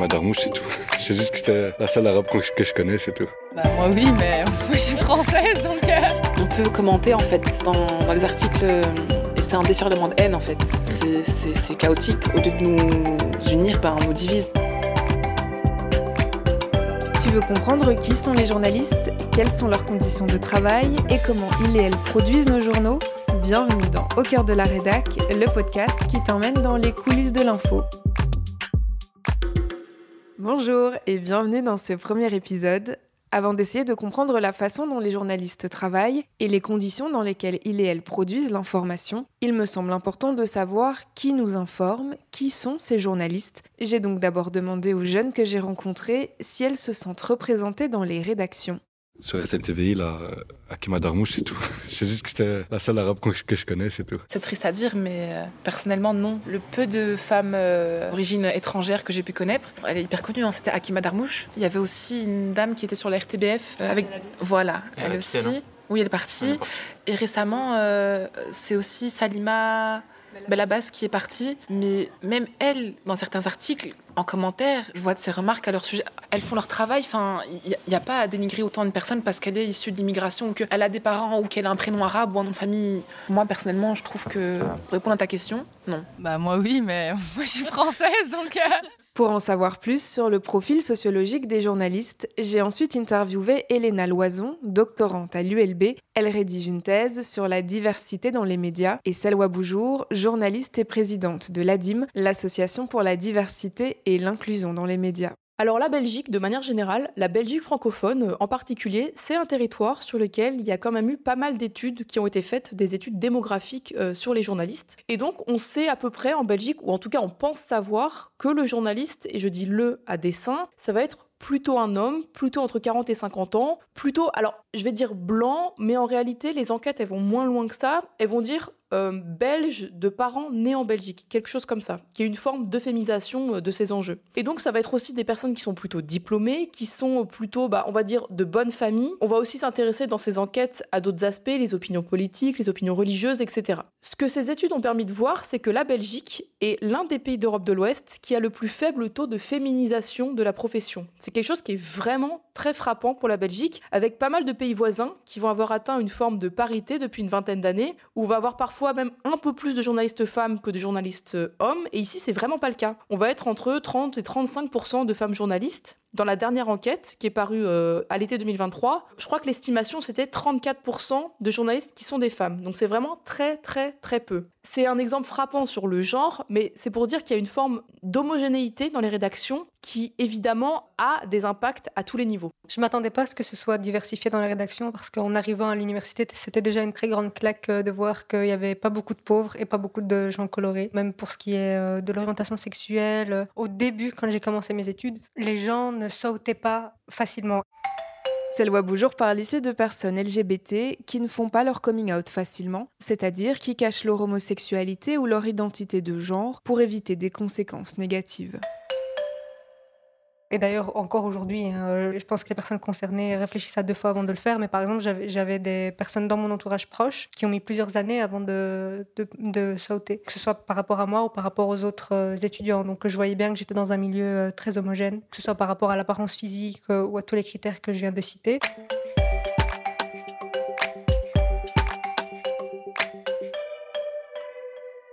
Akima Darmouche, c'est tout. C'est juste que c'était la seule arabe que je connais, c'est tout. Bah, moi oui, mais moi je suis française donc. Euh. On peut commenter en fait dans, dans les articles et c'est un déferlement de haine en fait. C'est chaotique. Au lieu de nous unir, ben, on nous divise. Tu veux comprendre qui sont les journalistes, quelles sont leurs conditions de travail et comment ils et elles produisent nos journaux? Bienvenue dans Au cœur de la rédac, le podcast qui t'emmène dans les coulisses de l'info. Bonjour et bienvenue dans ce premier épisode. Avant d'essayer de comprendre la façon dont les journalistes travaillent et les conditions dans lesquelles ils et elles produisent l'information, il me semble important de savoir qui nous informe, qui sont ces journalistes. J'ai donc d'abord demandé aux jeunes que j'ai rencontrés si elles se sentent représentées dans les rédactions. Sur RTTVI, là, Akima Darmouche, c'est tout. C'est juste que c'était la seule arabe que je connais, c'est tout. C'est triste à dire, mais euh, personnellement, non. Le peu de femmes euh, d'origine étrangère que j'ai pu connaître, elle est hyper connue, hein, c'était Akima Darmouche. Il y avait aussi une dame qui était sur la RTBF. Euh, avec... Voilà, elle, aussi. oui, elle est partie. Et récemment, c'est aussi Salima Bellabas qui est partie. Mais même elle, dans certains articles, en commentaire, je vois de ces remarques à leur sujet. Elles font leur travail. Enfin, il n'y a, pas à dénigrer autant de personnes parce qu'elle est issue de l'immigration ou qu'elle a des parents ou qu'elle a un prénom arabe ou un nom de famille. Moi, personnellement, je trouve que, pour répondre à ta question, non. Bah, moi, oui, mais moi, je suis française, donc. Euh, pour en savoir plus sur le profil sociologique des journalistes, j'ai ensuite interviewé Elena Loison, doctorante à l'ULB. Elle rédige une thèse sur la diversité dans les médias et Selwa Boujour, journaliste et présidente de l'ADIM, l'association pour la diversité et l'inclusion dans les médias. Alors la Belgique, de manière générale, la Belgique francophone euh, en particulier, c'est un territoire sur lequel il y a quand même eu pas mal d'études qui ont été faites, des études démographiques euh, sur les journalistes. Et donc on sait à peu près en Belgique, ou en tout cas on pense savoir, que le journaliste, et je dis le à dessein, ça va être plutôt un homme, plutôt entre 40 et 50 ans, plutôt, alors je vais dire blanc, mais en réalité les enquêtes elles vont moins loin que ça, elles vont dire euh, belge de parents nés en Belgique, quelque chose comme ça, qui est une forme d'euphémisation euh, de ces enjeux. Et donc ça va être aussi des personnes qui sont plutôt diplômées, qui sont plutôt, bah, on va dire, de bonne famille. On va aussi s'intéresser dans ces enquêtes à d'autres aspects, les opinions politiques, les opinions religieuses, etc. Ce que ces études ont permis de voir, c'est que la Belgique est l'un des pays d'Europe de l'Ouest qui a le plus faible taux de féminisation de la profession. C'est quelque chose qui est vraiment très frappant pour la Belgique, avec pas mal de pays voisins qui vont avoir atteint une forme de parité depuis une vingtaine d'années, où on va avoir parfois même un peu plus de journalistes femmes que de journalistes hommes. Et ici, c'est vraiment pas le cas. On va être entre 30 et 35% de femmes journalistes. Dans la dernière enquête, qui est parue euh, à l'été 2023, je crois que l'estimation, c'était 34% de journalistes qui sont des femmes. Donc c'est vraiment très, très, très peu. C'est un exemple frappant sur le genre, mais c'est pour dire qu'il y a une forme d'homogénéité dans les rédactions qui, évidemment, a des impacts à tous les niveaux. Je m'attendais pas à ce que ce soit diversifié dans les rédactions, parce qu'en arrivant à l'université, c'était déjà une très grande claque euh, de voir qu'il n'y avait pas beaucoup de pauvres et pas beaucoup de gens colorés. Même pour ce qui est euh, de l'orientation sexuelle, au début, quand j'ai commencé mes études, les gens ne sautaient pas facilement. Selwa Boujour parle ici de personnes LGBT qui ne font pas leur coming out facilement, c'est-à-dire qui cachent leur homosexualité ou leur identité de genre pour éviter des conséquences négatives. Et d'ailleurs, encore aujourd'hui, hein, je pense que les personnes concernées réfléchissent à deux fois avant de le faire. Mais par exemple, j'avais des personnes dans mon entourage proche qui ont mis plusieurs années avant de, de, sauter, que ce soit par rapport à moi ou par rapport aux autres euh, étudiants. Donc je voyais bien que j'étais dans un milieu euh, très homogène, que ce soit par rapport à l'apparence physique euh, ou à tous les critères que je viens de citer.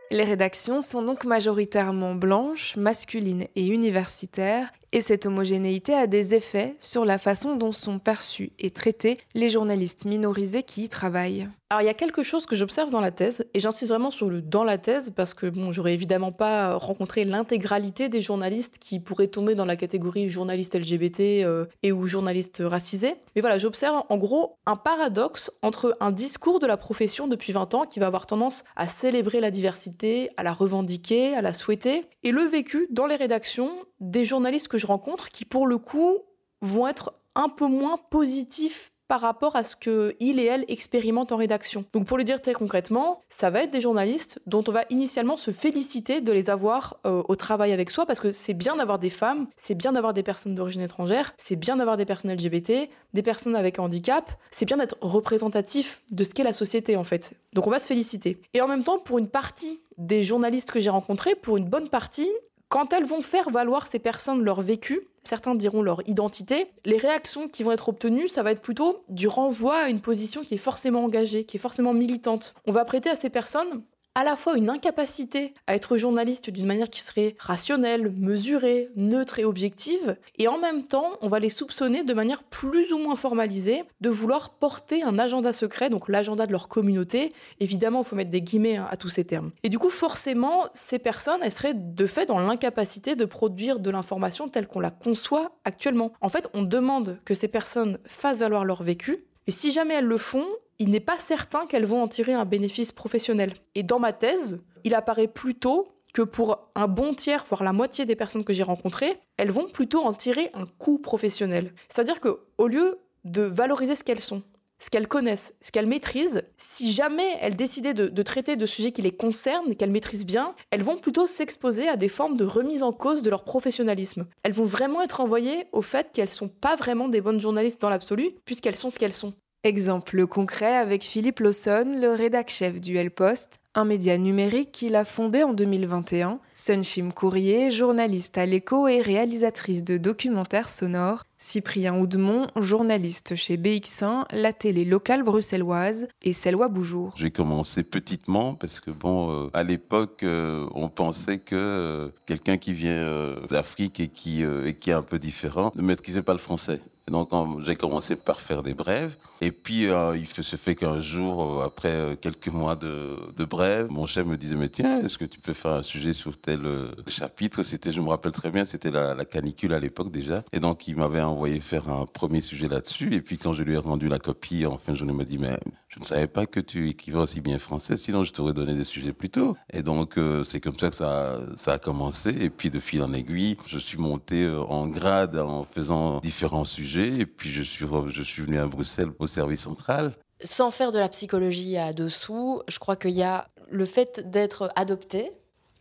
Les rédactions sont donc majoritairement blanches, masculines et universitaires, et cette homogénéité a des effets sur la façon dont sont perçus et traités les journalistes minorisés qui y travaillent. Alors il y a quelque chose que j'observe dans la thèse, et j'insiste vraiment sur le dans la thèse, parce que bon, j'aurais évidemment pas rencontré l'intégralité des journalistes qui pourraient tomber dans la catégorie journaliste LGBT euh, et ou journaliste racisé. Mais voilà, j'observe en gros un paradoxe entre un discours de la profession depuis 20 ans qui va avoir tendance à célébrer la diversité, à la revendiquer, à la souhaiter, et le vécu dans les rédactions des journalistes que je rencontre qui, pour le coup, vont être un peu moins positifs par rapport à ce qu'ils et elles expérimentent en rédaction. Donc pour le dire très concrètement, ça va être des journalistes dont on va initialement se féliciter de les avoir euh, au travail avec soi parce que c'est bien d'avoir des femmes, c'est bien d'avoir des personnes d'origine étrangère, c'est bien d'avoir des personnes LGBT, des personnes avec handicap, c'est bien d'être représentatif de ce qu'est la société en fait. Donc on va se féliciter. Et en même temps, pour une partie des journalistes que j'ai rencontrés, pour une bonne partie, Quand elles vont faire valoir ces personnes leur vécu, certains diront leur identité, les réactions qui vont être obtenues, ça va être plutôt du renvoi à une position qui est forcément engagée, qui est forcément militante. On va prêter à ces personnes à la fois une incapacité à être journaliste d'une manière qui serait rationnelle, mesurée, neutre et objective, et en même temps, on va les soupçonner de manière plus ou moins formalisée de vouloir porter un agenda secret, donc l'agenda de leur communauté. Évidemment, il faut mettre des guillemets hein, à tous ces termes. Et du coup, forcément, ces personnes, elles seraient de fait dans l'incapacité de produire de l'information telle qu'on la conçoit actuellement. En fait, on demande que ces personnes fassent valoir leur vécu, et si jamais elles le font, il n'est pas certain qu'elles vont en tirer un bénéfice professionnel. Et dans ma thèse, il apparaît plutôt que pour un bon tiers, voire la moitié des personnes que j'ai rencontrées, elles vont plutôt en tirer un coût professionnel. C'est-à-dire que au lieu de valoriser ce qu'elles sont, ce qu'elles connaissent, ce qu'elles maîtrisent, si jamais elles décidaient de, traiter de sujets qui les concernent qu'elles maîtrisent bien, elles vont plutôt s'exposer à des formes de remise en cause de leur professionnalisme. Elles vont vraiment être envoyées au fait qu'elles sont pas vraiment des bonnes journalistes dans l'absolu, puisqu'elles sont ce qu'elles sont. Exemple concret avec Philippe Lawson, le rédac-chef du El Post, un média numérique qu'il a fondé en 2021. Sunshim Courrier, journaliste à l'écho et réalisatrice de documentaires sonores. Cyprien Oudemont, journaliste chez BX1, la télé locale bruxelloise, et Selwa Boujour. J'ai commencé petitement parce que bon, euh, à l'époque, euh, on pensait que euh, quelqu'un qui vient d'Afrique et et qui est un peu différent ne maîtrisait pas le français. Et donc j'ai commencé par faire des brèves. Et puis euh, il se fait qu'un jour, euh, après euh, quelques mois de, brèves, mon chef me disait mais tiens, est-ce que tu peux faire un sujet sur tel chapitre? C'était, je me rappelle très bien, c'était la, canicule à l'époque déjà. Et donc il m'avait envoyé faire un premier sujet là-dessus. Et puis quand je lui ai rendu la copie, en fin de journée, il m'a dit mais je ne savais pas que tu écrivais aussi bien français, sinon je t'aurais donné des sujets plus tôt. Et donc c'est comme ça que ça, a commencé. Et puis de fil en aiguille, je suis monté en grade en faisant différents sujets. Et puis je suis, je suis venu à Bruxelles au service central. Sans faire de la psychologie à dessous, je crois qu'il y a le fait d'être adopté.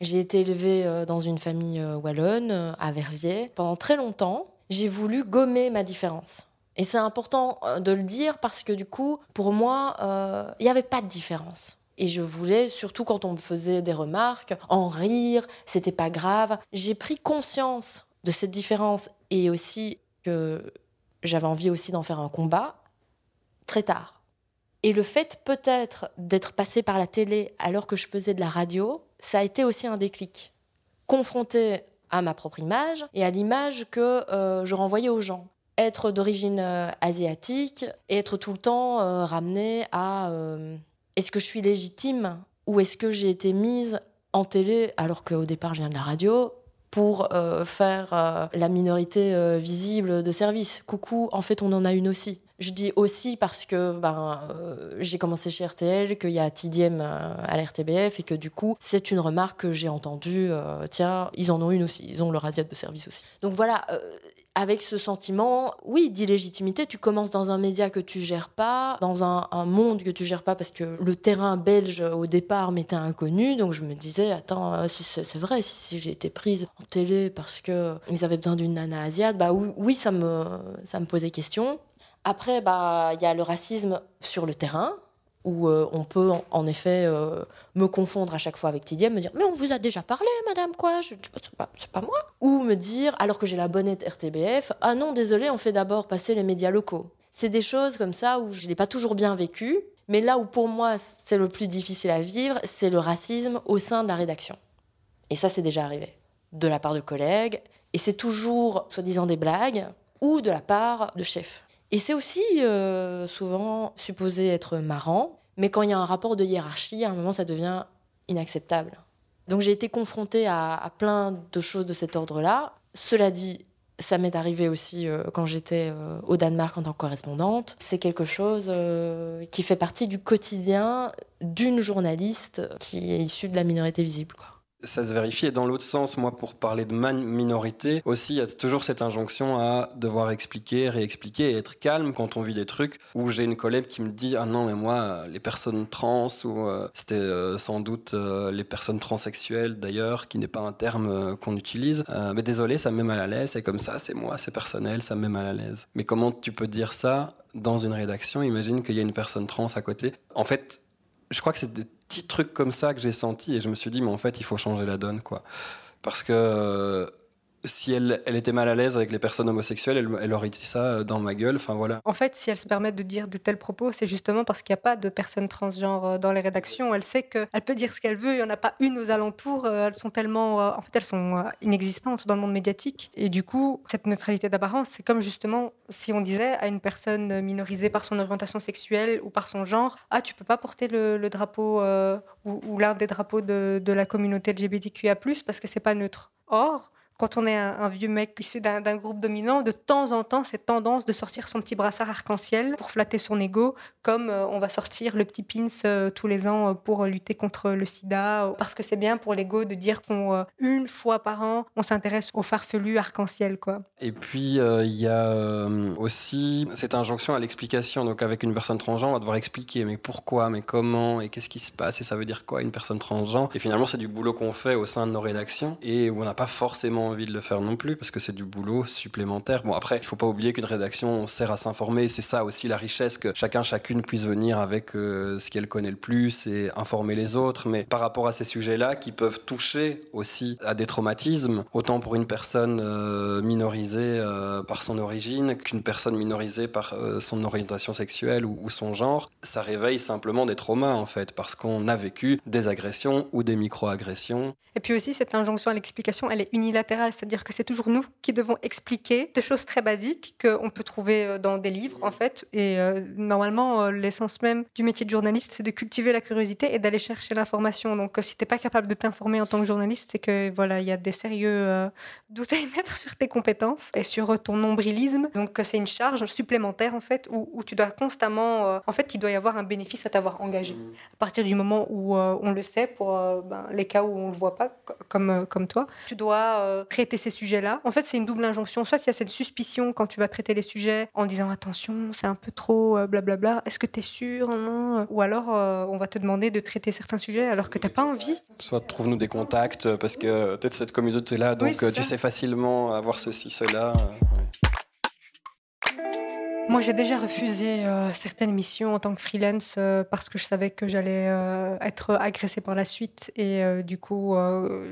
J'ai été élevée euh, dans une famille euh, wallonne, euh, à Verviers. Pendant très longtemps, j'ai voulu gommer ma différence. Et c'est important euh, de le dire parce que du coup, pour moi, euh, il n'y avait pas de différence. Et je voulais, surtout quand on me faisait des remarques, en rire, c'était pas grave. J'ai pris conscience de cette différence et aussi que j'avais envie aussi d'en faire un combat très tard. Et le fait peut-être d'être passé par la télé alors que je faisais de la radio, ça a été aussi un déclic. Confronté à ma propre image et à l'image que euh, je renvoyais aux gens. Être d'origine euh, asiatique et être tout le temps euh, ramené à est-ce que je suis légitime ou est-ce que j'ai été mise en télé alors qu'au départ je viens de la radio? Pour euh, faire euh, la minorité euh, visible de service. Coucou, en fait on en a une aussi. Je dis aussi parce que ben, j'ai commencé chez RTL, qu'il y a Tidiem à l'RTBF et que du coup, c'est une remarque que j'ai entendue. tiens, ils en ont une aussi, ils ont leur asiate de service aussi. Donc voilà, avec ce sentiment, oui, d'illégitimité, tu commences dans un média que tu gères pas, dans un, monde que tu gères pas parce que le terrain belge au départ m'était inconnu. Donc je me disais, attends, euh, si c'est vrai, si, si j'ai été prise en télé parce que ils avaient besoin d'une nana asiate, bah oui, oui, ça me, ça me posait question. Après, bah, il y a le racisme sur le terrain, où euh, on peut en, effet euh, me confondre à chaque fois avec Tidiem, me dire Mais on vous a déjà parlé, madame, quoi Je- C'est pas, pas moi. Ou me dire, alors que j'ai la bonnette RTBF, Ah non, désolé, on fait d'abord passer les médias locaux. C'est des choses comme ça où je l'ai pas toujours bien vécu, mais là où pour moi c'est le plus difficile à vivre, c'est le racisme au sein de la rédaction. Et ça, c'est déjà arrivé. De la part de collègues, et c'est toujours soi-disant des blagues, ou de la part de chefs. Et c'est aussi euh, souvent supposé être marrant, mais quand il y a un rapport de hiérarchie, à un moment, ça devient inacceptable. Donc j'ai été confrontée à, plein de choses de cet ordre-là. Cela dit, ça m'est arrivé aussi euh, quand j'étais euh, au Danemark en tant que correspondante. C'est quelque chose qui fait partie du quotidien d'une journaliste qui est issue de la minorité visible. Ça se vérifie. Et dans l'autre sens, moi, pour parler de minorité, aussi, il y a toujours cette injonction à devoir expliquer, réexpliquer et être calme quand on vit des trucs où j'ai une collègue qui me dit Ah non, mais moi, les personnes trans, ou euh, c'était euh, sans doute euh, les personnes transsexuelles d'ailleurs, qui n'est pas un terme qu'on utilise. Mais désolé, ça me met mal à l'aise, c'est comme ça, c'est moi, c'est personnel, ça me met mal à l'aise. Mais comment tu peux dire ça dans une rédaction? Imagine qu'il y a une personne trans à côté. En fait, je crois que c'est des petits trucs comme ça que j'ai senti et je me suis dit mais en fait il faut changer la donne quoi. Parce que si elle, était mal à l'aise avec les personnes homosexuelles, elle, elle, aurait dit ça dans ma gueule. Enfin voilà. En fait, si elle se permet de dire de tels propos, c'est justement parce qu'il n'y a pas de personnes transgenres euh, dans les rédactions. Elle sait qu'elle peut dire ce qu'elle veut. Il n'y en a pas une aux alentours. Euh, elles sont tellement, euh, en fait, elles sont inexistantes dans le monde médiatique. Et du coup, cette neutralité d'apparence, c'est comme justement si on disait à une personne minorisée par son orientation sexuelle ou par son genre, ah, tu peux pas porter le, drapeau ou, ou l'un des drapeaux de, de la communauté LGBTQIA+ parce que c'est pas neutre. Or, quand on est un, vieux mec issu d'un groupe dominant, de temps en temps, cette tendance de sortir son petit brassard arc-en-ciel pour flatter son ego, comme euh, on va sortir le petit pins euh, tous les ans euh, pour lutter contre le sida, parce que c'est bien pour l'ego de dire qu'on une fois par an, on s'intéresse au farfelu arc-en-ciel, quoi. Et puis il y a aussi cette injonction à l'explication. Donc avec une personne transgenre, on va devoir expliquer, mais pourquoi, mais comment, et qu'est-ce qui se passe, et ça veut dire quoi une personne transgenre? Et finalement, c'est du boulot qu'on fait au sein de nos rédactions et où on n'a pas forcément envie de le faire non plus parce que c'est du boulot supplémentaire. Bon, après, il faut pas oublier qu'une rédaction sert à s'informer. C'est ça aussi la richesse que chacun, chacune puisse venir avec euh, ce qu'elle connaît le plus et informer les autres. Mais par rapport à ces sujets-là qui peuvent toucher aussi à des traumatismes, autant pour une personne euh, minorisée euh, par son origine qu'une personne minorisée par son orientation sexuelle ou, ou son genre, ça réveille simplement des traumas en fait parce qu'on a vécu des agressions ou des micro-agressions. Et puis aussi, cette injonction à l'explication, elle est unilatérale c'est-à-dire que c'est toujours nous qui devons expliquer des choses très basiques qu'on peut trouver euh, dans des livres, en fait. Et euh, normalement, euh, l'essence même du métier de journaliste, c'est de cultiver la curiosité et d'aller chercher l'information. Donc, si tu n'es pas capable de t'informer en tant que journaliste, c'est que voilà, il y a des sérieux doutes à émettre sur tes compétences et sur ton nombrilisme. Donc, c'est une charge supplémentaire, en fait, où, tu dois constamment. en fait, il doit y avoir un bénéfice à t'avoir engagé. Mmh. À partir du moment où on le sait, pour ben, les cas où on ne le voit pas, comme, comme toi, tu dois traiter ces sujets-là. En fait, c'est une double injonction. Soit il y a cette suspicion quand tu vas traiter les sujets en disant attention, c'est un peu trop euh, blablabla, est-ce que tu es sûr Ou alors euh, on va te demander de traiter certains sujets alors que tu n'as pas envie. Soit trouve-nous des contacts parce que peut-être cette communauté-là, donc tu sais facilement avoir ceci, cela. Moi, j'ai déjà refusé euh, certaines missions en tant que freelance euh, parce que je savais que j'allais euh, être agressée par la suite. Et du coup,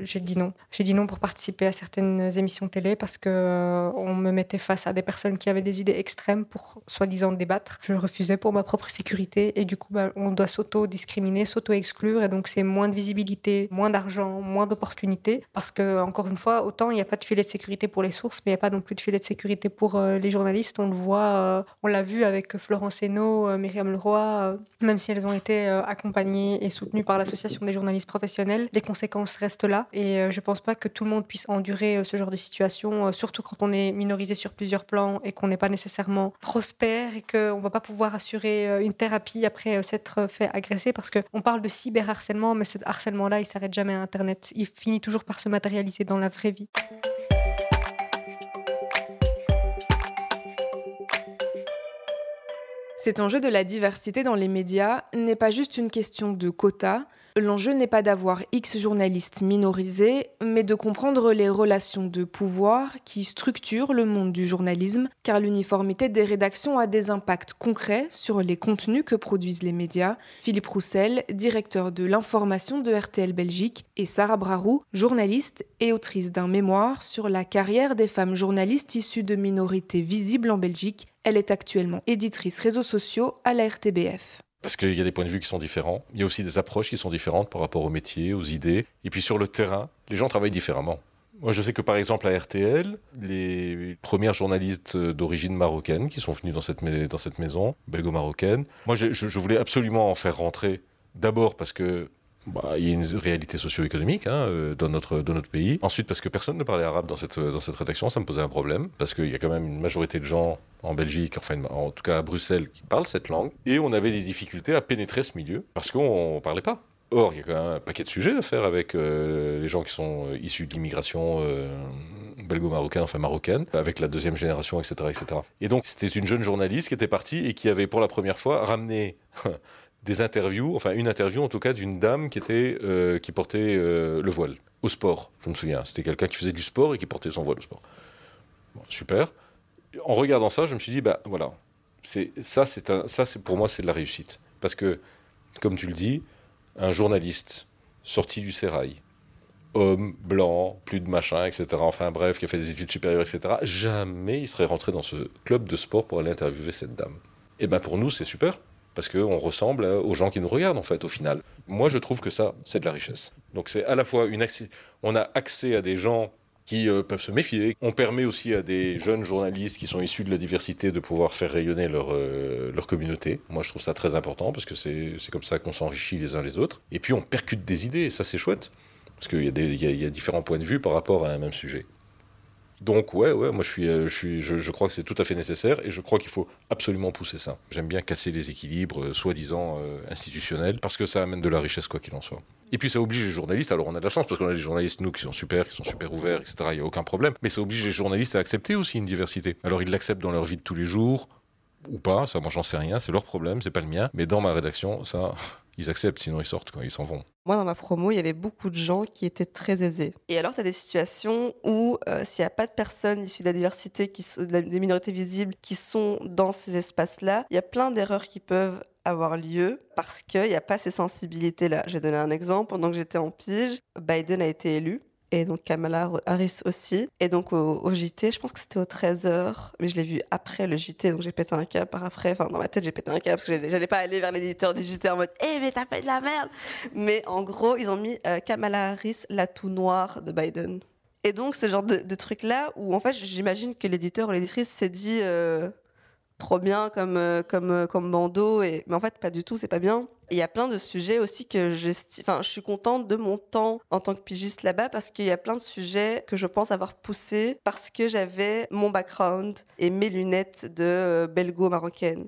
j'ai dit non. J'ai dit non pour participer à certaines émissions télé parce que on me mettait face à des personnes qui avaient des idées extrêmes pour soi-disant débattre. Je refusais pour ma propre sécurité. Et du coup, bah, on doit s'auto-discriminer, s'auto-exclure. Et donc, c'est moins de visibilité, moins d'argent, moins d'opportunités. Parce que, encore une fois, autant il n'y a pas de filet de sécurité pour les sources, mais il n'y a pas non plus de filet de sécurité pour les journalistes. On le voit on l'a vu avec Florence Hainaut, euh, Myriam Leroy, euh, même si elles ont été euh, accompagnées et soutenues par l'Association des journalistes professionnels, les conséquences restent là. Et je ne pense pas que tout le monde puisse endurer ce genre de situation, surtout quand on est minorisé sur plusieurs plans et qu'on n'est pas nécessairement prospère et qu'on va pas pouvoir assurer une thérapie après s'être fait agresser parce qu'on parle de cyberharcèlement, mais ce harcèlement-là, il s'arrête jamais à Internet. Il finit toujours par se matérialiser dans la vraie vie. Cet enjeu de la diversité dans les médias n'est pas juste une question de quotas, L'enjeu n'est pas d'avoir X journalistes minorisés, mais de comprendre les relations de pouvoir qui structurent le monde du journalisme, car l'uniformité des rédactions a des impacts concrets sur les contenus que produisent les médias. Philippe Roussel, directeur de l'information de RTL Belgique, et Sarah Brarou, journaliste et autrice d'un mémoire sur la carrière des femmes journalistes issues de minorités visibles en Belgique. Elle est actuellement éditrice réseaux sociaux à la RTBF parce qu'il y a des points de vue qui sont différents. Il y a aussi des approches qui sont différentes par rapport au métier, aux idées. Et puis sur le terrain, les gens travaillent différemment. Moi, je sais que par exemple à RTL, les premières journalistes d'origine marocaine qui sont venues dans cette, maison, belgo-marocaine, moi, je, voulais absolument en faire rentrer. D'abord parce que bah, il y a une réalité socio-économique hein, euh, dans, notre, dans notre pays. Ensuite, parce que personne ne parlait arabe dans cette, dans cette rédaction, ça me posait un problème, parce qu'il y a quand même une majorité de gens en Belgique, enfin en tout cas à Bruxelles, qui parlent cette langue. Et on avait des difficultés à pénétrer ce milieu, parce qu'on ne parlait pas. Or, il y a quand même un paquet de sujets à faire avec euh, les gens qui sont euh, issus de l'immigration belgo-marocaine, enfin marocaine, avec la deuxième génération, etc. etc. Et donc, c'était une jeune journaliste qui était partie et qui avait pour la première fois ramené des interviews, enfin une interview en tout cas d'une dame qui était euh, qui portait euh, le voile au sport. Je me souviens, c'était quelqu'un qui faisait du sport et qui portait son voile au sport. super. En regardant ça, je me suis dit bah voilà, ça ça pour moi c'est de la réussite parce que comme tu le dis, un journaliste sorti du sérail homme, blanc, plus de machin, etc. Enfin bref, qui a fait des études supérieures, etc. Jamais il serait rentré dans ce club de sport pour aller interviewer cette dame. Et bien pour nous, c'est super parce qu'on ressemble aux gens qui nous regardent en fait au final. Moi je trouve que ça, c'est de la richesse. Donc c'est à la fois une accès, on a accès à des gens qui euh, peuvent se méfier. On permet aussi à des jeunes journalistes qui sont issus de la diversité de pouvoir faire rayonner leur, euh, leur communauté. Moi je trouve ça très important parce que c'est comme ça qu'on s'enrichit les uns les autres. Et puis on percute des idées et ça c'est chouette. Parce qu'il y, y, a différents points de vue par rapport à un même sujet. Donc ouais, ouais, moi je suis, euh, je, suis, je, crois que c'est tout à fait nécessaire et je crois qu'il faut absolument pousser ça. J'aime bien casser les équilibres, euh, soi-disant euh, institutionnels, parce que ça amène de la richesse quoi qu'il en soit. Et puis ça oblige les journalistes, alors on a de la chance parce qu'on a des journalistes, nous, qui sont super, qui sont super ouverts, etc., il n'y a aucun problème, mais ça oblige les journalistes à accepter aussi une diversité. Alors ils l'acceptent dans leur vie de tous les jours, ou pas, ça moi j'en sais rien, c'est leur problème, c'est pas le mien, mais dans ma rédaction, ça, ils acceptent, sinon ils sortent quand ils s'en vont. Moi, dans ma promo, il y avait beaucoup de gens qui étaient très aisés. Et alors, tu as des situations où, euh, s'il n'y a pas de personnes issues de la diversité, qui sont, des minorités visibles, qui sont dans ces espaces-là, il y a plein d'erreurs qui peuvent avoir lieu parce qu'il n'y a pas ces sensibilités-là. J'ai donné un exemple. Pendant que j'étais en pige, Biden a été élu et donc Kamala Harris aussi. Et donc au, JT, je pense que c'était au 13h, mais je l'ai vu après le JT, donc j'ai pété un câble par après. Enfin, dans ma tête, j'ai pété un câble parce que j'allais pas aller vers l'éditeur du JT en mode Eh, mais t'as fait de la merde Mais en gros, ils ont mis euh, Kamala Harris, la tout noire de Biden. Et donc, le genre de, truc-là où, en fait, j'imagine que l'éditeur ou l'éditrice s'est dit euh, trop bien comme, euh, comme, comme bandeau, et... mais en fait, pas du tout, c'est pas bien. Il y a plein de sujets aussi que. Enfin, je suis contente de mon temps en tant que pigiste là-bas parce qu'il y a plein de sujets que je pense avoir poussés parce que j'avais mon background et mes lunettes de euh, belgo-marocaine.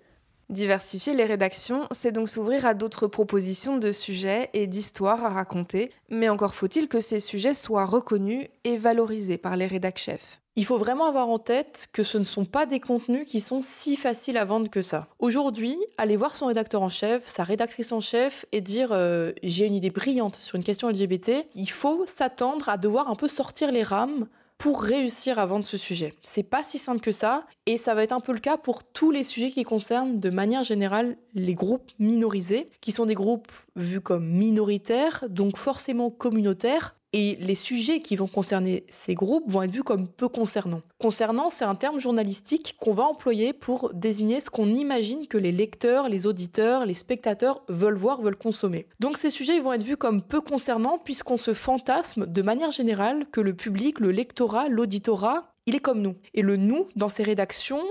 Diversifier les rédactions, c'est donc s'ouvrir à d'autres propositions de sujets et d'histoires à raconter, mais encore faut-il que ces sujets soient reconnus et valorisés par les rédac chefs. Il faut vraiment avoir en tête que ce ne sont pas des contenus qui sont si faciles à vendre que ça. Aujourd'hui, aller voir son rédacteur en chef, sa rédactrice en chef et dire euh, j'ai une idée brillante sur une question LGBT, il faut s'attendre à devoir un peu sortir les rames pour réussir à vendre ce sujet. C'est pas si simple que ça, et ça va être un peu le cas pour tous les sujets qui concernent de manière générale les groupes minorisés, qui sont des groupes vus comme minoritaires, donc forcément communautaires, et les sujets qui vont concerner ces groupes vont être vus comme peu concernants. Concernant, c'est un terme journalistique qu'on va employer pour désigner ce qu'on imagine que les lecteurs, les auditeurs, les spectateurs veulent voir, veulent consommer. Donc ces sujets vont être vus comme peu concernants puisqu'on se fantasme de manière générale que le public, le lectorat, l'auditorat, il est comme nous. Et le nous, dans ces rédactions,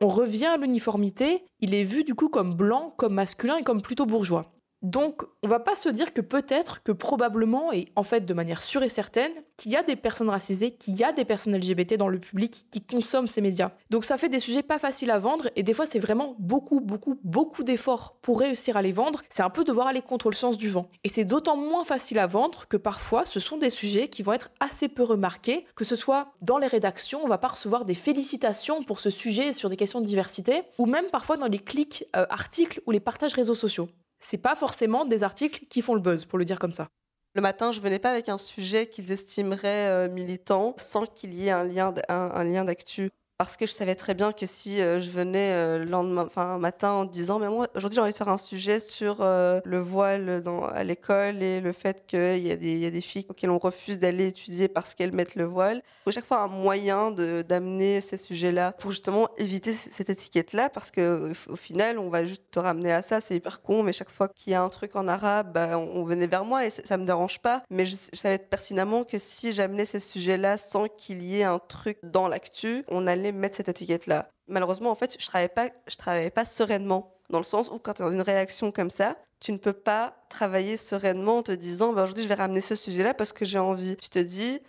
on revient à l'uniformité, il est vu du coup comme blanc, comme masculin et comme plutôt bourgeois. Donc, on va pas se dire que peut-être, que probablement, et en fait de manière sûre et certaine, qu'il y a des personnes racisées, qu'il y a des personnes LGBT dans le public qui consomment ces médias. Donc ça fait des sujets pas faciles à vendre, et des fois c'est vraiment beaucoup, beaucoup, beaucoup d'efforts pour réussir à les vendre. C'est un peu devoir aller contre le sens du vent. Et c'est d'autant moins facile à vendre que parfois ce sont des sujets qui vont être assez peu remarqués, que ce soit dans les rédactions, on va pas recevoir des félicitations pour ce sujet sur des questions de diversité, ou même parfois dans les clics euh, articles ou les partages réseaux sociaux c'est pas forcément des articles qui font le buzz, pour le dire comme ça. Le matin, je venais pas avec un sujet qu'ils estimeraient euh, militant sans qu'il y ait un lien, un lien d'actu parce que je savais très bien que si euh, je venais euh, le lendemain, enfin matin en disant mais moi aujourd'hui j'ai envie de faire un sujet sur euh, le voile à l'école et le fait qu'il y, a des, filles auxquelles on refuse d'aller étudier parce qu'elles mettent le voile. Il faut chaque fois un moyen d'amener ces sujets-là pour justement éviter cette étiquette-là parce que au final on va juste te ramener à ça, c'est hyper con, mais chaque fois qu'il y a un truc en arabe, bah, on, venait vers moi et ça me dérange pas. Mais je, je savais pertinemment que si j'amenais ces sujets-là sans qu'il y ait un truc dans l'actu, on allait mettre cette étiquette-là. Malheureusement, en fait, je travaillais pas, je travaillais pas sereinement, dans le sens où quand tu es dans une réaction comme ça, tu ne peux pas travailler sereinement en te disant bah, aujourd'hui je vais ramener ce sujet-là parce que j'ai envie. Tu te dis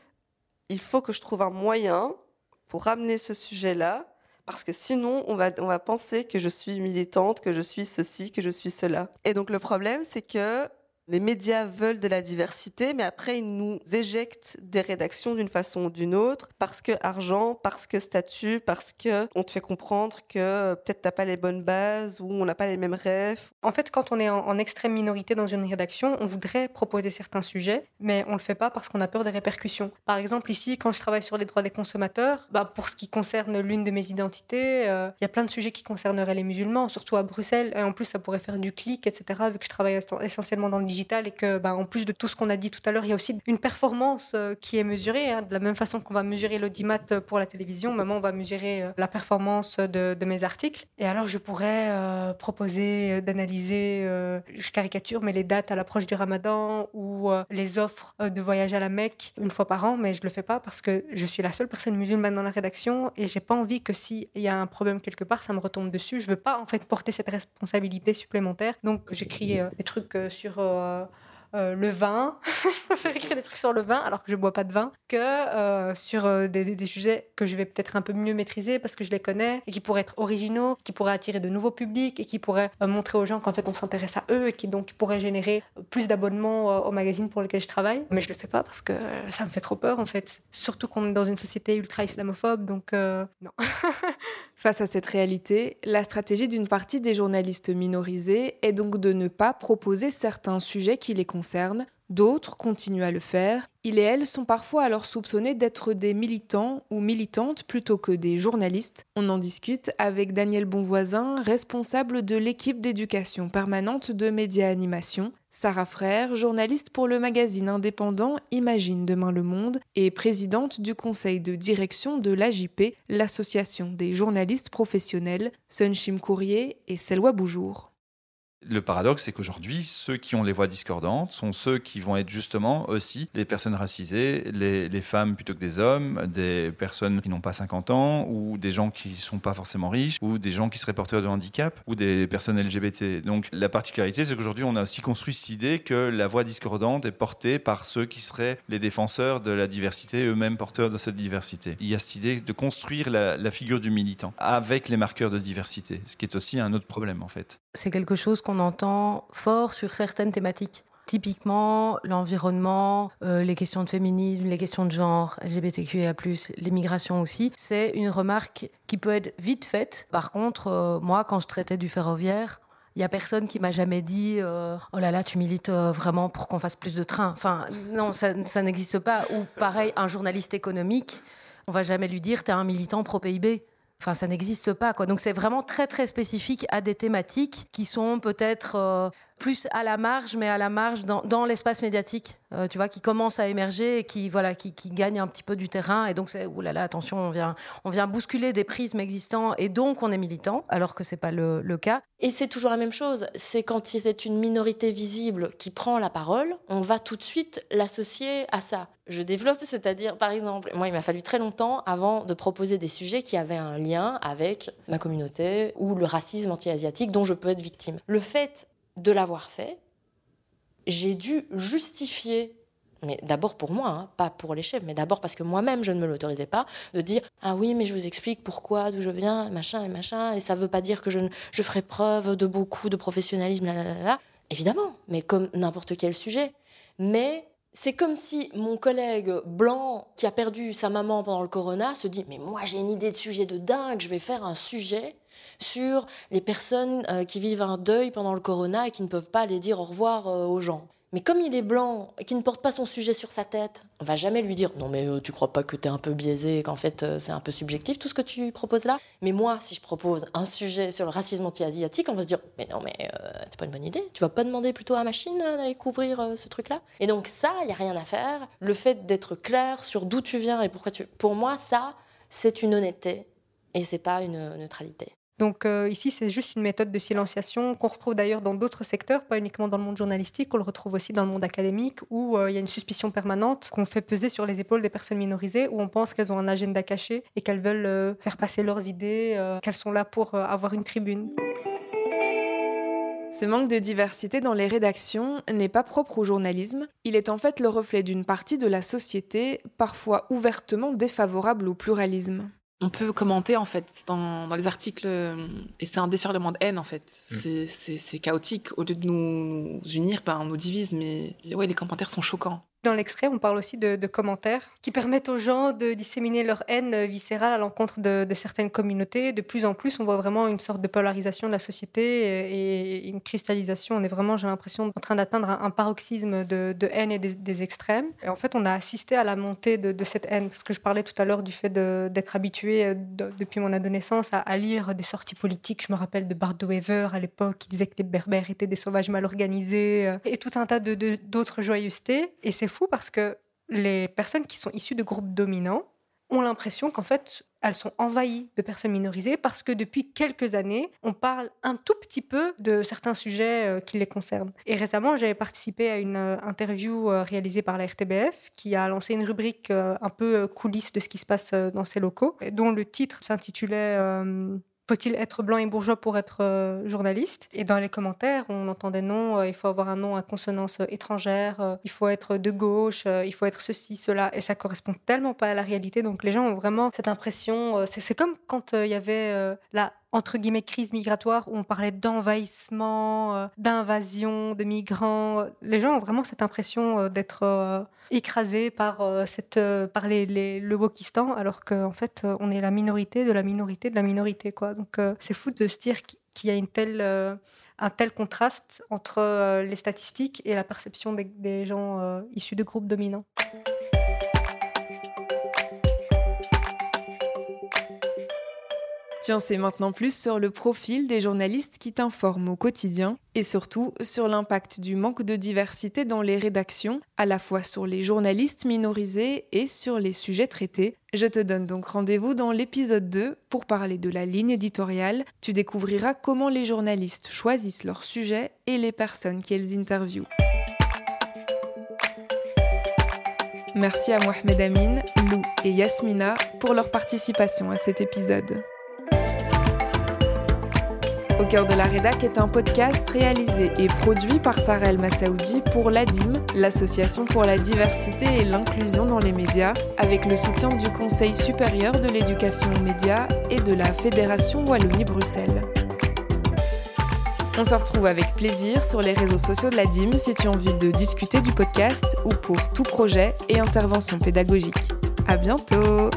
il faut que je trouve un moyen pour ramener ce sujet-là parce que sinon on va, on va penser que je suis militante, que je suis ceci, que je suis cela. Et donc le problème c'est que les médias veulent de la diversité, mais après, ils nous éjectent des rédactions d'une façon ou d'une autre, parce que argent, parce que statut, parce que on te fait comprendre que peut-être t'as pas les bonnes bases ou on n'a pas les mêmes rêves. En fait, quand on est en, extrême minorité dans une rédaction, on voudrait proposer certains sujets, mais on le fait pas parce qu'on a peur des répercussions. Par exemple, ici, quand je travaille sur les droits des consommateurs, bah, pour ce qui concerne l'une de mes identités, euh, il y a plein de sujets qui concerneraient les musulmans, surtout à Bruxelles. Et en plus, ça pourrait faire du clic, etc., vu que je travaille essentiellement dans le digital et que, ben, en plus de tout ce qu'on a dit tout à l'heure, il y a aussi une performance qui est mesurée. Hein. de la même façon qu'on va mesurer l'audimat pour la télévision, maintenant on va mesurer la performance de, mes articles. Et alors je pourrais proposer d'analyser, je caricature, mais les dates à l'approche du ramadan ou les offres de voyage à la Mecque une fois par an, mais je le fais pas parce que je suis la seule personne musulmane dans la rédaction et j'ai pas envie que s'il y a un problème quelque part, ça me retombe dessus. Je veux pas en fait porter cette responsabilité supplémentaire. Donc j'écris euh, des trucs euh, sur euh, euh, le vin. je préfère écrire des trucs sur le vin alors que je bois pas de vin que euh, sur euh, des, sujets que je vais peut-être un peu mieux maîtriser parce que je les connais et qui pourraient être originaux, qui pourraient attirer de nouveaux publics et qui pourraient montrer aux gens qu'en fait on s'intéresse à eux et qui donc pourraient générer plus d'abonnements au magazine pour lequel je travaille. Mais je le fais pas parce que ça me fait trop peur en fait. Surtout qu'on est dans une société ultra islamophobe donc non. Face à cette réalité, la stratégie d'une partie des journalistes minorisés est donc de ne pas proposer certains sujets qui les concernent d'autres continuent à le faire. Ils et elles sont parfois alors soupçonnés d'être des militants ou militantes plutôt que des journalistes. On en discute avec Daniel Bonvoisin, responsable de l'équipe d'éducation permanente de Média Animation, Sarah Frère, journaliste pour le magazine indépendant Imagine demain le monde et présidente du conseil de direction de l'AJP, l'association des journalistes professionnels, Sunshim Courrier et Selwa Boujour. Le paradoxe, c'est qu'aujourd'hui, ceux qui ont les voix discordantes sont ceux qui vont être justement aussi les personnes racisées, les, femmes plutôt que des hommes, des personnes qui n'ont pas 50 ans, ou des gens qui ne sont pas forcément riches, ou des gens qui seraient porteurs de handicap, ou des personnes LGBT. Donc la particularité, c'est qu'aujourd'hui, on a aussi construit cette idée que la voix discordante est portée par ceux qui seraient les défenseurs de la diversité, eux-mêmes porteurs de cette diversité. Il y a cette idée de construire la, la figure du militant avec les marqueurs de diversité, ce qui est aussi un autre problème en fait. C'est quelque chose qu'on entend fort sur certaines thématiques. Typiquement, l'environnement, euh, les questions de féminisme, les questions de genre, LGBTQIA+, l'immigration aussi, c'est une remarque qui peut être vite faite. Par contre, euh, moi, quand je traitais du ferroviaire, il y a personne qui m'a jamais dit euh, oh là là tu milites vraiment pour qu'on fasse plus de trains. Enfin non ça, ça n'existe pas. Ou pareil un journaliste économique, on va jamais lui dire tu es un militant pro PIB. Enfin, ça n'existe pas, quoi. Donc, c'est vraiment très, très spécifique à des thématiques qui sont peut-être euh, plus à la marge, mais à la marge dans, l'espace médiatique, euh, tu vois, qui commence à émerger et qui, voilà, qui gagne un petit peu du terrain. Et donc, c'est, oulala, attention, on vient, on vient bousculer des prismes existants et donc on est militant, alors que c'est pas le, le cas. Et c'est toujours la même chose. C'est quand c'est une minorité visible qui prend la parole, on va tout de suite l'associer à ça. Je développe, c'est-à-dire, par exemple, moi, il m'a fallu très longtemps avant de proposer des sujets qui avaient un lien avec ma communauté ou le racisme anti-asiatique dont je peux être victime. Le fait de l'avoir fait, j'ai dû justifier, mais d'abord pour moi, hein, pas pour les chefs, mais d'abord parce que moi-même je ne me l'autorisais pas, de dire ah oui mais je vous explique pourquoi, d'où je viens, machin et machin, et ça ne veut pas dire que je, je ferai preuve de beaucoup de professionnalisme, là, là, là. évidemment, mais comme n'importe quel sujet. Mais c'est comme si mon collègue blanc qui a perdu sa maman pendant le corona se dit mais moi j'ai une idée de sujet de dingue, je vais faire un sujet sur les personnes euh, qui vivent un deuil pendant le corona et qui ne peuvent pas aller dire au revoir euh, aux gens. Mais comme il est blanc et qu'il ne porte pas son sujet sur sa tête, on va jamais lui dire non mais euh, tu crois pas que tu es un peu biaisé et qu'en fait c'est un peu subjectif tout ce que tu proposes là? Mais moi si je propose un sujet sur le racisme anti-asiatique, on va se dire mais non mais c'est pas une bonne idée. Tu vas pas demander plutôt à la machine d'aller couvrir ce truc là. Et donc ça il y a rien à faire. Le fait d'être clair sur d'où tu viens et pourquoi tu, pour moi ça c'est une honnêteté et c'est pas une neutralité. Donc euh, ici, c'est juste une méthode de silenciation qu'on retrouve d'ailleurs dans d'autres secteurs, pas uniquement dans le monde journalistique, on le retrouve aussi dans le monde académique, où euh, il y a une suspicion permanente qu'on fait peser sur les épaules des personnes minorisées, où on pense qu'elles ont un agenda caché et qu'elles veulent euh, faire passer leurs idées, qu'elles sont là pour avoir une tribune. Ce manque de diversité dans les rédactions n'est pas propre au journalisme, il est en fait le reflet d'une partie de la société, parfois ouvertement défavorable au pluralisme on peut commenter en fait dans, les articles et c'est un déferlement de haine en fait. Mm. C'est chaotique. Au lieu de nous, unir, ben, on nous divise. Mais ouais, les commentaires sont choquants. Dans l'extrait, on parle aussi de, commentaires qui permettent aux gens de disséminer leur haine viscérale à l'encontre de, certaines communautés. De plus en plus, on voit vraiment une sorte de polarisation de la société et une cristallisation. On est vraiment, j'ai l'impression, en train d'atteindre un, paroxysme de, haine et des, extrêmes. Et en fait, on a assisté à la montée de, cette haine, parce que je parlais tout à l'heure du fait d'être habitué euh, depuis mon adolescence à, lire des sorties politiques. Je me rappelle de Bart de à l'époque qui disait que les Berbères étaient des sauvages mal organisés euh, et tout un tas d'autres joyeusetés. Et c'est fou parce que les personnes qui sont issues de groupes dominants ont l'impression qu'en fait, elles sont envahies de personnes minorisées parce que depuis quelques années, on parle un tout petit peu de certains sujets euh, qui les concernent. Et récemment, j'avais participé à une euh, interview euh, réalisée par la RTBF qui a lancé une rubrique un peu coulisses de ce qui se passe dans ces locaux, dont le titre s'intitulait faut-il être blanc et bourgeois pour être euh, journaliste? Et dans les commentaires, on entendait non, euh, il faut avoir un nom à consonance euh, étrangère, il faut être de gauche, il faut être ceci, cela. Et ça correspond tellement pas à la réalité. Donc les gens ont vraiment cette impression. c'est comme quand il y avait la entre guillemets crise migratoire où on parlait d'envahissement, euh, d'invasion, de migrants. Les gens ont vraiment cette impression euh, d'être euh, écrasés par, cette, par les, le Wokistan, alors qu'en fait, on est la minorité de la minorité de la minorité. Donc c'est fou de se dire qu'il y a un tel contraste entre les statistiques et la perception des gens issus de groupes dominants. Tu en sais maintenant plus sur le profil des journalistes qui t'informent au quotidien et surtout sur l'impact du manque de diversité dans les rédactions, à la fois sur les journalistes minorisés et sur les sujets traités. Je te donne donc rendez-vous dans l'épisode 2 pour parler de la ligne éditoriale. Tu découvriras comment les journalistes choisissent leurs sujets et les personnes qu'ils interviewent. Merci à Mohamed Amin, Lou et Yasmina pour leur participation à cet épisode. Au cœur de la rédac est un podcast réalisé et produit par Sarah El Massaoudi pour l'ADIM, l'Association pour la diversité et l'inclusion dans les médias, avec le soutien du Conseil supérieur de l'éducation aux médias et de la Fédération Wallonie-Bruxelles. On se retrouve avec plaisir sur les réseaux sociaux de l'ADIM si tu as envie de discuter du podcast ou pour tout projet et intervention pédagogique. À bientôt!